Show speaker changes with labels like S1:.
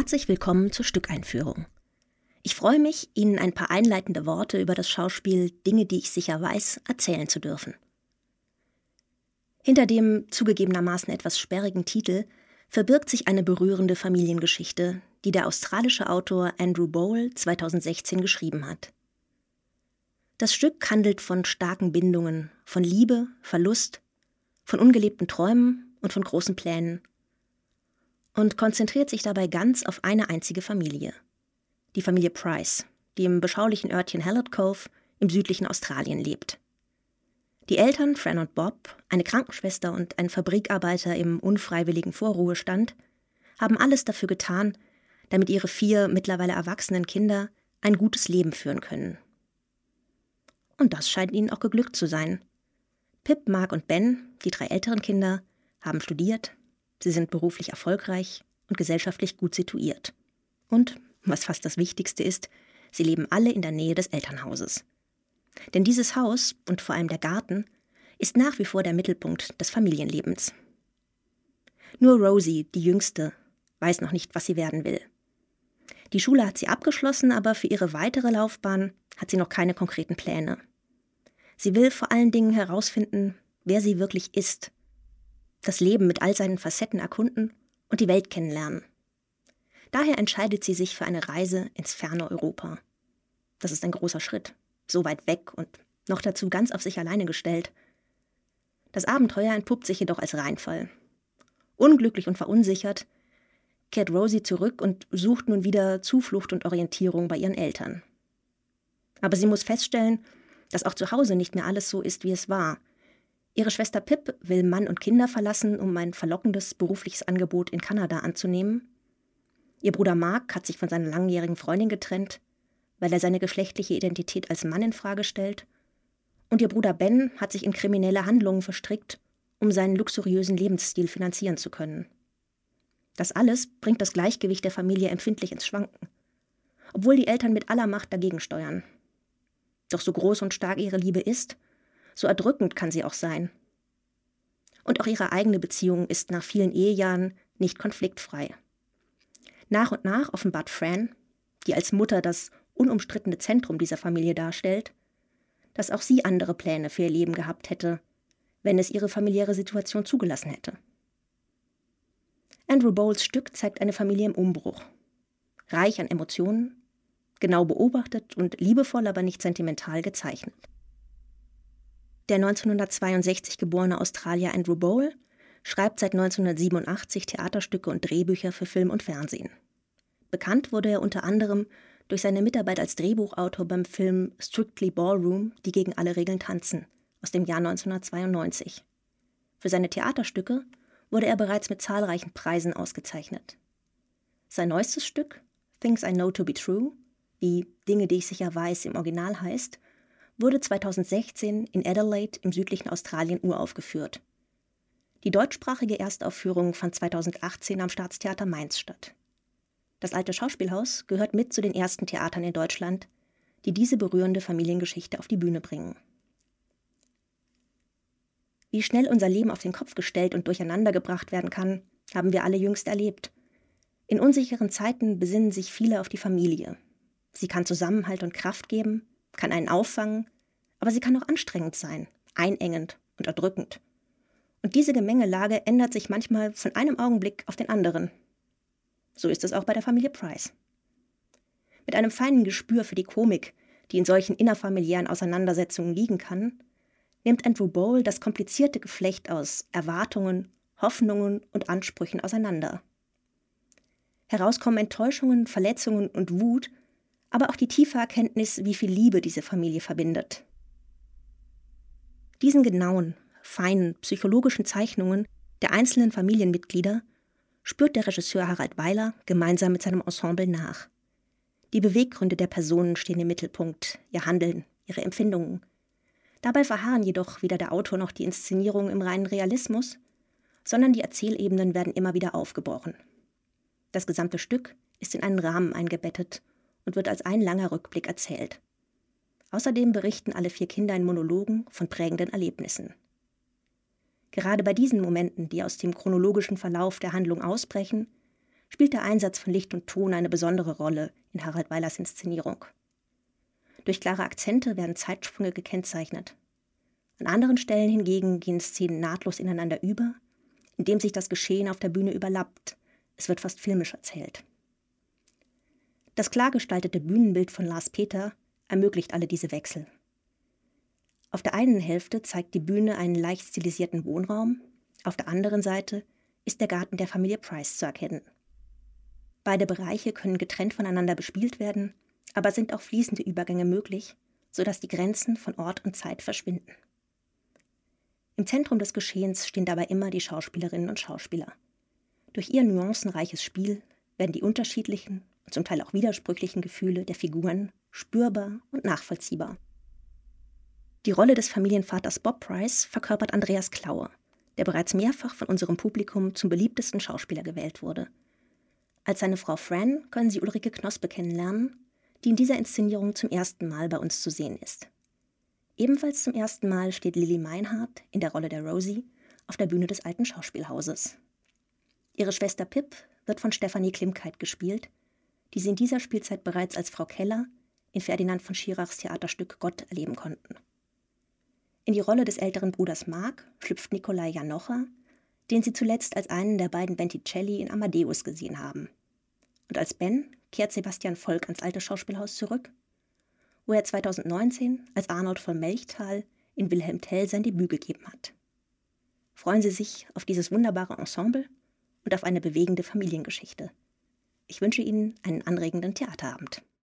S1: Herzlich willkommen zur Stückeinführung. Ich freue mich, Ihnen ein paar einleitende Worte über das Schauspiel Dinge, die ich sicher weiß, erzählen zu dürfen. Hinter dem zugegebenermaßen etwas sperrigen Titel verbirgt sich eine berührende Familiengeschichte, die der australische Autor Andrew Bowl 2016 geschrieben hat. Das Stück handelt von starken Bindungen, von Liebe, Verlust, von ungelebten Träumen und von großen Plänen und konzentriert sich dabei ganz auf eine einzige Familie. Die Familie Price, die im beschaulichen Örtchen Hallett Cove im südlichen Australien lebt. Die Eltern, Fran und Bob, eine Krankenschwester und ein Fabrikarbeiter im unfreiwilligen Vorruhestand, haben alles dafür getan, damit ihre vier mittlerweile erwachsenen Kinder ein gutes Leben führen können. Und das scheint ihnen auch geglückt zu sein. Pip, Mark und Ben, die drei älteren Kinder, haben studiert, sie sind beruflich erfolgreich und gesellschaftlich gut situiert. Und, was fast das Wichtigste ist, sie leben alle in der Nähe des Elternhauses. Denn dieses Haus und vor allem der Garten ist nach wie vor der Mittelpunkt des Familienlebens. Nur Rosie, die Jüngste, weiß noch nicht, was sie werden will. Die Schule hat sie abgeschlossen, aber für ihre weitere Laufbahn hat sie noch keine konkreten Pläne. Sie will vor allen Dingen herausfinden, wer sie wirklich ist, das Leben mit all seinen Facetten erkunden und die Welt kennenlernen. Daher entscheidet sie sich für eine Reise ins ferne Europa. Das ist ein großer Schritt, so weit weg und noch dazu ganz auf sich alleine gestellt. Das Abenteuer entpuppt sich jedoch als Reinfall. Unglücklich und verunsichert kehrt Rosie zurück und sucht nun wieder Zuflucht und Orientierung bei ihren Eltern. Aber sie muss feststellen, dass auch zu Hause nicht mehr alles so ist, wie es war. Ihre Schwester Pip will Mann und Kinder verlassen, um ein verlockendes berufliches Angebot in Kanada anzunehmen. Ihr Bruder Mark hat sich von seiner langjährigen Freundin getrennt, weil er seine geschlechtliche Identität als Mann in Frage stellt. Und ihr Bruder Ben hat sich in kriminelle Handlungen verstrickt, um seinen luxuriösen Lebensstil finanzieren zu können. Das alles bringt das Gleichgewicht der Familie empfindlich ins Schwanken, obwohl die Eltern mit aller Macht dagegen steuern. Doch so groß und stark ihre Liebe ist, so erdrückend kann sie auch sein. Und auch ihre eigene Beziehung ist nach vielen Ehejahren nicht konfliktfrei. Nach und nach offenbart Fran, die als Mutter das unumstrittene Zentrum dieser Familie darstellt, dass auch sie andere Pläne für ihr Leben gehabt hätte, wenn es ihre familiäre Situation zugelassen hätte. Andrew Bowles Stück zeigt eine Familie im Umbruch, reich an Emotionen, genau beobachtet und liebevoll, aber nicht sentimental gezeichnet. Der 1962 geborene Australier Andrew Bowl schreibt seit 1987 Theaterstücke und Drehbücher für Film und Fernsehen. Bekannt wurde er unter anderem durch seine Mitarbeit als Drehbuchautor beim Film Strictly Ballroom, die gegen alle Regeln tanzen, aus dem Jahr 1992. Für seine Theaterstücke wurde er bereits mit zahlreichen Preisen ausgezeichnet. Sein neuestes Stück, Things I Know to Be True, wie Dinge, die ich sicher weiß im Original heißt, wurde 2016 in Adelaide im südlichen Australien uraufgeführt. Die deutschsprachige Erstaufführung fand 2018 am Staatstheater Mainz statt. Das alte Schauspielhaus gehört mit zu den ersten Theatern in Deutschland, die diese berührende Familiengeschichte auf die Bühne bringen. Wie schnell unser Leben auf den Kopf gestellt und durcheinandergebracht werden kann, haben wir alle jüngst erlebt. In unsicheren Zeiten besinnen sich viele auf die Familie, Sie kann Zusammenhalt und Kraft geben, kann einen auffangen, aber sie kann auch anstrengend sein, einengend und erdrückend. Und diese Gemengelage ändert sich manchmal von einem Augenblick auf den anderen. So ist es auch bei der Familie Price. Mit einem feinen Gespür für die Komik, die in solchen innerfamiliären Auseinandersetzungen liegen kann, nimmt Andrew Bowl das komplizierte Geflecht aus Erwartungen, Hoffnungen und Ansprüchen auseinander. Heraus kommen Enttäuschungen, Verletzungen und Wut, aber auch die tiefe Erkenntnis, wie viel Liebe diese Familie verbindet. Diesen genauen, feinen, psychologischen Zeichnungen der einzelnen Familienmitglieder spürt der Regisseur Harald Weiler gemeinsam mit seinem Ensemble nach. Die Beweggründe der Personen stehen im Mittelpunkt, ihr Handeln, ihre Empfindungen. Dabei verharren jedoch weder der Autor noch die Inszenierung im reinen Realismus, sondern die Erzählebenen werden immer wieder aufgebrochen. Das gesamte Stück ist in einen Rahmen eingebettet und wird als ein langer Rückblick erzählt. Außerdem berichten alle vier Kinder in Monologen von prägenden Erlebnissen. Gerade bei diesen Momenten, die aus dem chronologischen Verlauf der Handlung ausbrechen, spielt der Einsatz von Licht und Ton eine besondere Rolle in Harald Weilers Inszenierung. Durch klare Akzente werden Zeitsprünge gekennzeichnet. An anderen Stellen hingegen gehen Szenen nahtlos ineinander über, indem sich das Geschehen auf der Bühne überlappt. Es wird fast filmisch erzählt. Das klar gestaltete Bühnenbild von Lars Peter ermöglicht alle diese Wechsel. Auf der einen Hälfte zeigt die Bühne einen leicht stilisierten Wohnraum, auf der anderen Seite ist der Garten der Familie Price zu erkennen. Beide Bereiche können getrennt voneinander bespielt werden, aber sind auch fließende Übergänge möglich, sodass die Grenzen von Ort und Zeit verschwinden. Im Zentrum des Geschehens stehen dabei immer die Schauspielerinnen und Schauspieler. Durch ihr nuancenreiches Spiel werden die unterschiedlichen zum Teil auch widersprüchlichen Gefühle der Figuren spürbar und nachvollziehbar. Die Rolle des Familienvaters Bob Price verkörpert Andreas Klaue, der bereits mehrfach von unserem Publikum zum beliebtesten Schauspieler gewählt wurde. Als seine Frau Fran können Sie Ulrike Knospe kennenlernen, die in dieser Inszenierung zum ersten Mal bei uns zu sehen ist. Ebenfalls zum ersten Mal steht Lily Meinhardt in der Rolle der Rosie auf der Bühne des alten Schauspielhauses. Ihre Schwester Pip wird von Stefanie Klimkeit gespielt, die Sie in dieser Spielzeit bereits als Frau Keller in Ferdinand von Schirachs Theaterstück Gott erleben konnten. In die Rolle des älteren Bruders Mark schlüpft Nikolai Janocha, den sie zuletzt als einen der beiden Benticelli in Amadeus gesehen haben. Und als Ben kehrt Sebastian Volk ans alte Schauspielhaus zurück, wo er 2019 als Arnold von Melchthal in Wilhelm Tell sein Debüt gegeben hat. Freuen Sie sich auf dieses wunderbare Ensemble und auf eine bewegende Familiengeschichte. Ich wünsche Ihnen einen anregenden Theaterabend.